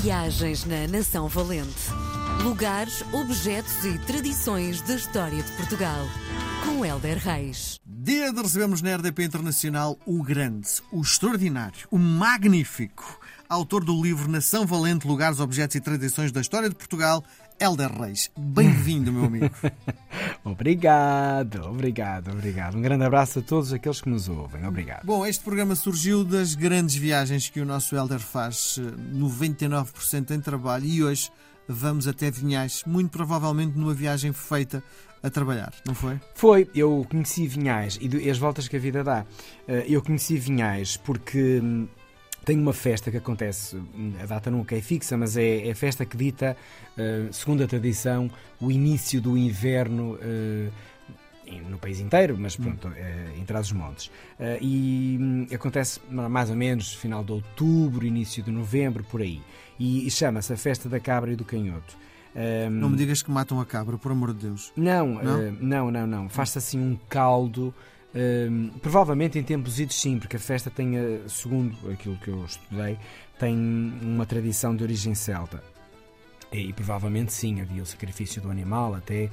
Viagens na Nação Valente. Lugares, objetos e tradições da história de Portugal. Com Helder Reis. Dia de recebemos na RDP Internacional o grande, o extraordinário, o magnífico, autor do livro Nação Valente, Lugares, Objetos e Tradições da História de Portugal, Helder Reis. Bem-vindo, meu amigo. obrigado, obrigado, obrigado. Um grande abraço a todos aqueles que nos ouvem. Obrigado. Bom, este programa surgiu das grandes viagens que o nosso Helder faz, 99% em trabalho, e hoje vamos até Vinhais, muito provavelmente numa viagem feita a trabalhar, não foi? Foi. Eu conheci Vinhais e as voltas que a vida dá. Eh, eu conheci Vinhais porque hum, tem uma festa que acontece, a data nunca é fixa, mas é, é a festa que dita, uh, segundo a tradição, o início do inverno uh, no país inteiro, mas pronto, uh, em Trás-os-Montes. Uh, e um, acontece mais ou menos final de outubro, início de novembro, por aí. E, chama-se a Festa da Cabra e do Canhoto. Não me digas que matam a cabra, por amor de Deus. Não, não, não, não. não. Faz-se assim um caldo Uh, provavelmente em tempos idos sim, porque a festa tem, segundo aquilo que eu estudei, tem uma tradição de origem celta. E, e provavelmente sim, havia o sacrifício do animal até, uh,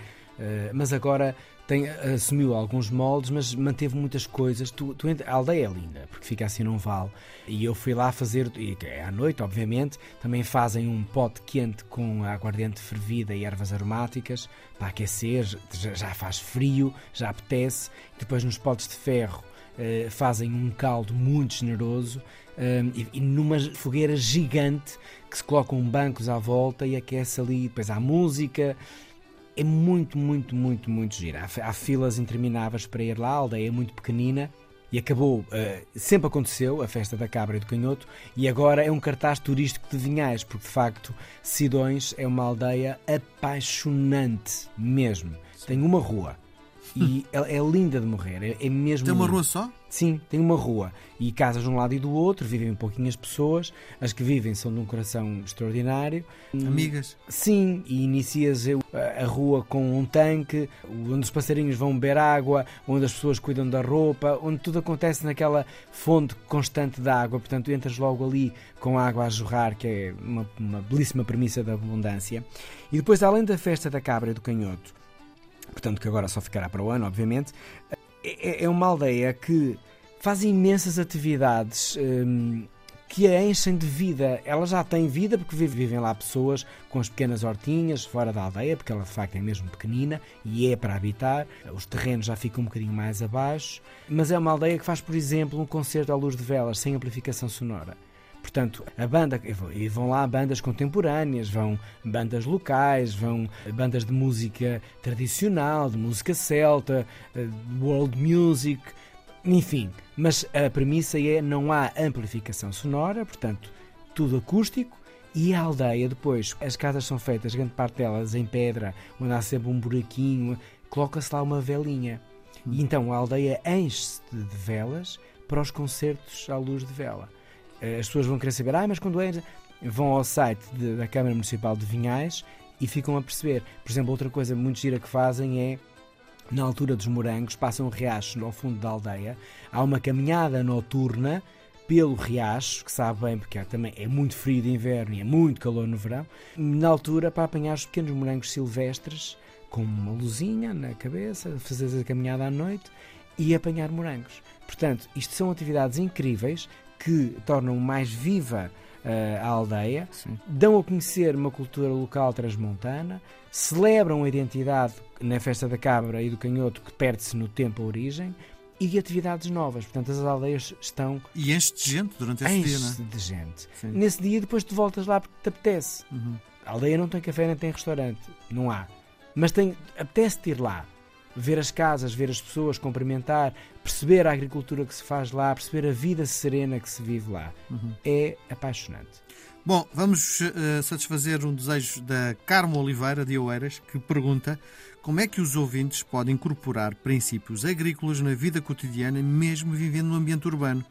mas agora tem, assumiu alguns moldes, mas manteve muitas coisas. Tu, tu, a aldeia é linda, porque fica assim num vale. E eu fui lá fazer, e é à noite, obviamente, também fazem um pote quente com aguardente fervida e ervas aromáticas para aquecer, já faz frio, já apetece. Depois nos potes de ferro eh, fazem um caldo muito generoso eh, e, e, numa fogueira gigante que se colocam bancos à volta e aquece ali. Depois há música é muito, muito, muito, muito gira. Há, há, filas intermináveis para ir lá, a aldeia é muito pequenina e acabou, uh, sempre aconteceu, a festa da cabra e do canhoto, e agora é um cartaz turístico de Vinhais, porque de facto Sidões é uma aldeia apaixonante mesmo. Tem uma rua e é, é linda de morrer, é, é mesmo. Tem uma rua só? Sim, tem uma rua e casas de um lado e do outro, vivem um pouquinho as pessoas, as que vivem são de um coração extraordinário. Amigas? Sim, e inicias a rua com um tanque, onde os passarinhos vão beber água, onde as pessoas cuidam da roupa, onde tudo acontece naquela fonte constante de água, portanto entras logo ali com água a jorrar, que é uma, uma belíssima premissa da abundância. E depois, além da festa da cabra e do canhoto, portanto que agora só ficará para o ano, obviamente, é, é uma aldeia que faz imensas atividades hum, que a enchem de vida. Ela já tem vida porque vivem lá pessoas com as pequenas hortinhas fora da aldeia, porque ela de facto é mesmo pequenina e é para habitar. Os terrenos já ficam um bocadinho mais abaixo. Mas é uma aldeia que faz, por exemplo, um concerto à luz de velas sem amplificação sonora. Portanto, a banda, e vão lá bandas contemporâneas, vão bandas locais, vão bandas de música tradicional, de música celta, eh, world music, enfim. Mas a premissa é não há amplificação sonora, portanto, tudo acústico. E a aldeia depois, as casas são feitas, grande parte delas em pedra, onde há sempre um buraquinho, coloca-se lá uma velinha. E então a aldeia enche-se de velas para os concertos à luz de vela. Eh, as pessoas vão querer saber, ah, mas quando é. Vão ao site de, da Câmara Municipal de Vinhais e ficam a perceber. Por exemplo, outra coisa muito gira que fazem é na altura dos morangos, passam um riacho ao fundo da aldeia, há uma caminhada noturna pelo riacho, que sabe bem porque é, também é muito frio de inverno e é muito calor no verão, na altura para apanhar os pequenos morangos silvestres, com uma luzinha na cabeça, fazer a caminhada à noite e apanhar morangos. Portanto, isto são atividades incríveis que tornam mais viva uh, a aldeia, Sim. dão a conhecer uma cultura local transmontana, celebram a identidade na festa da cabra e do canhoto que perde-se no tempo a origem e de atividades novas. Portanto, as aldeias estão. E enche de gente durante esse dia, não é? de gente. Sim. Nesse dia, depois te voltas lá porque te apetece. Uhum. A aldeia não tem café nem tem restaurante. Não há. Mas tem, apetece-te ir lá ver as casas, ver as pessoas, cumprimentar, perceber a agricultura que se faz lá, perceber a vida serena que se vive lá. Uhum. É apaixonante. Bom, vamos uh, satisfazer um desejo da Carmo Oliveira de Oeiras, que pergunta como é que os ouvintes podem incorporar princípios agrícolas na vida cotidiana, mesmo vivendo no ambiente urbano.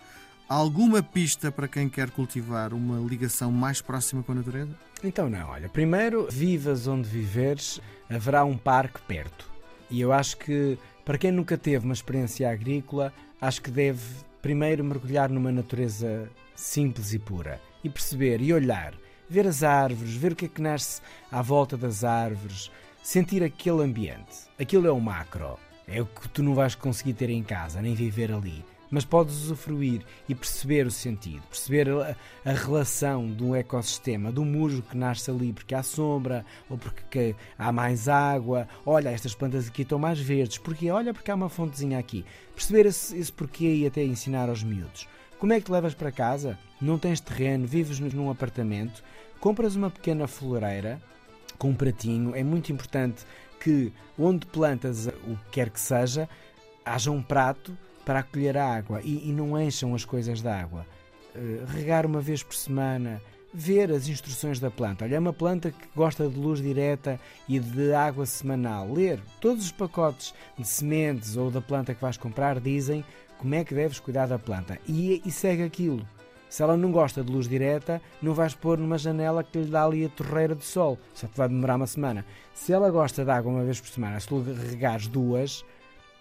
Há alguma pista para quem quer cultivar uma ligação mais próxima com a natureza? Então não, olha, primeiro, vivas onde viveres, haverá um parque perto e eu acho que, para quem nunca teve uma experiência agrícola, acho que deve primeiro mergulhar numa natureza simples e pura e perceber e olhar, ver as árvores, ver o que é que nasce à volta das árvores, sentir aquele ambiente. Aquilo é o macro. É o que tu não vais conseguir ter em casa, nem viver ali. Mas podes usufruir e perceber o sentido, perceber a, a relação do ecossistema, do musgo que nasce ali porque há sombra, ou porque há mais água. Olha, estas plantas aqui estão mais verdes, porque olha, porque há uma fontezinha aqui. Perceber esse, esse porquê e até ensinar aos miúdos. Como é que te levas para casa? Não tens terreno, vives num apartamento, compras uma pequena floreira com um pratinho. É muito importante que onde plantas o que quer que seja, haja um prato para acolher a água e, e não encham as coisas da água. Uh, regar uma vez por semana, ver as instruções da planta. Olha, é uma planta que gosta de luz direta e de água semanal. Ler todos os pacotes de sementes ou da planta que vais comprar dizem como é que deves cuidar da planta e, e segue aquilo. Se ela não gosta de luz direta, não vais pôr numa janela que lhe dá ali a torreira de sol, só te vai demorar uma semana. Se ela gosta de água uma vez por semana, se tu regares duas,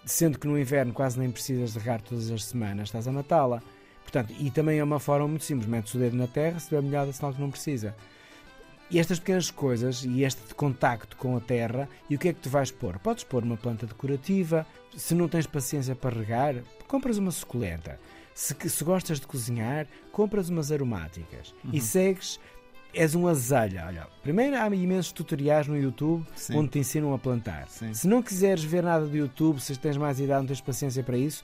sendo que no inverno quase nem precisas de regar todas as semanas, estás a matá-la. Portanto, e também é uma forma muito simples: metes o dedo na terra, se tiver molhada, sinal que não precisa. E estas pequenas coisas e este contacto com a terra, e o que é que tu vais pôr? Podes pôr uma planta decorativa, se não tens paciência para regar, compras uma suculenta. Se, se gostas de cozinhar, compras umas aromáticas uhum. e segues. És um azelha. Olha, primeiro há imensos tutoriais no YouTube Sim. onde te ensinam a plantar. Sim. Se não quiseres ver nada do YouTube, se tens mais idade, não tens paciência para isso,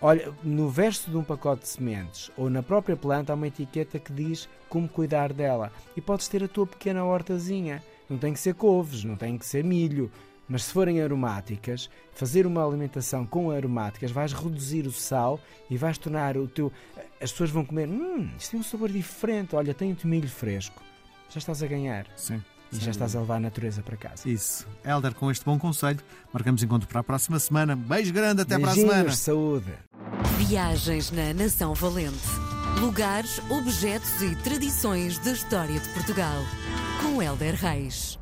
Olha, no verso de um pacote de sementes ou na própria planta há uma etiqueta que diz como cuidar dela. E podes ter a tua pequena hortazinha. Não tem que ser couves, não tem que ser milho, mas se forem aromáticas, fazer uma alimentação com aromáticas, vais reduzir o sal e vais tornar o teu. As pessoas vão comer, hum, isto tem um sabor diferente, olha, tem o milho fresco. Já estás a ganhar. Sim. E já estás a levar a natureza para casa. Isso. Helder, com este bom conselho, marcamos encontro para a próxima semana. Beijo grande, até Beijinhos, para a semana. saúde. Viagens na Nação Valente. Lugares, objetos e tradições da história de Portugal. Com Helder Reis.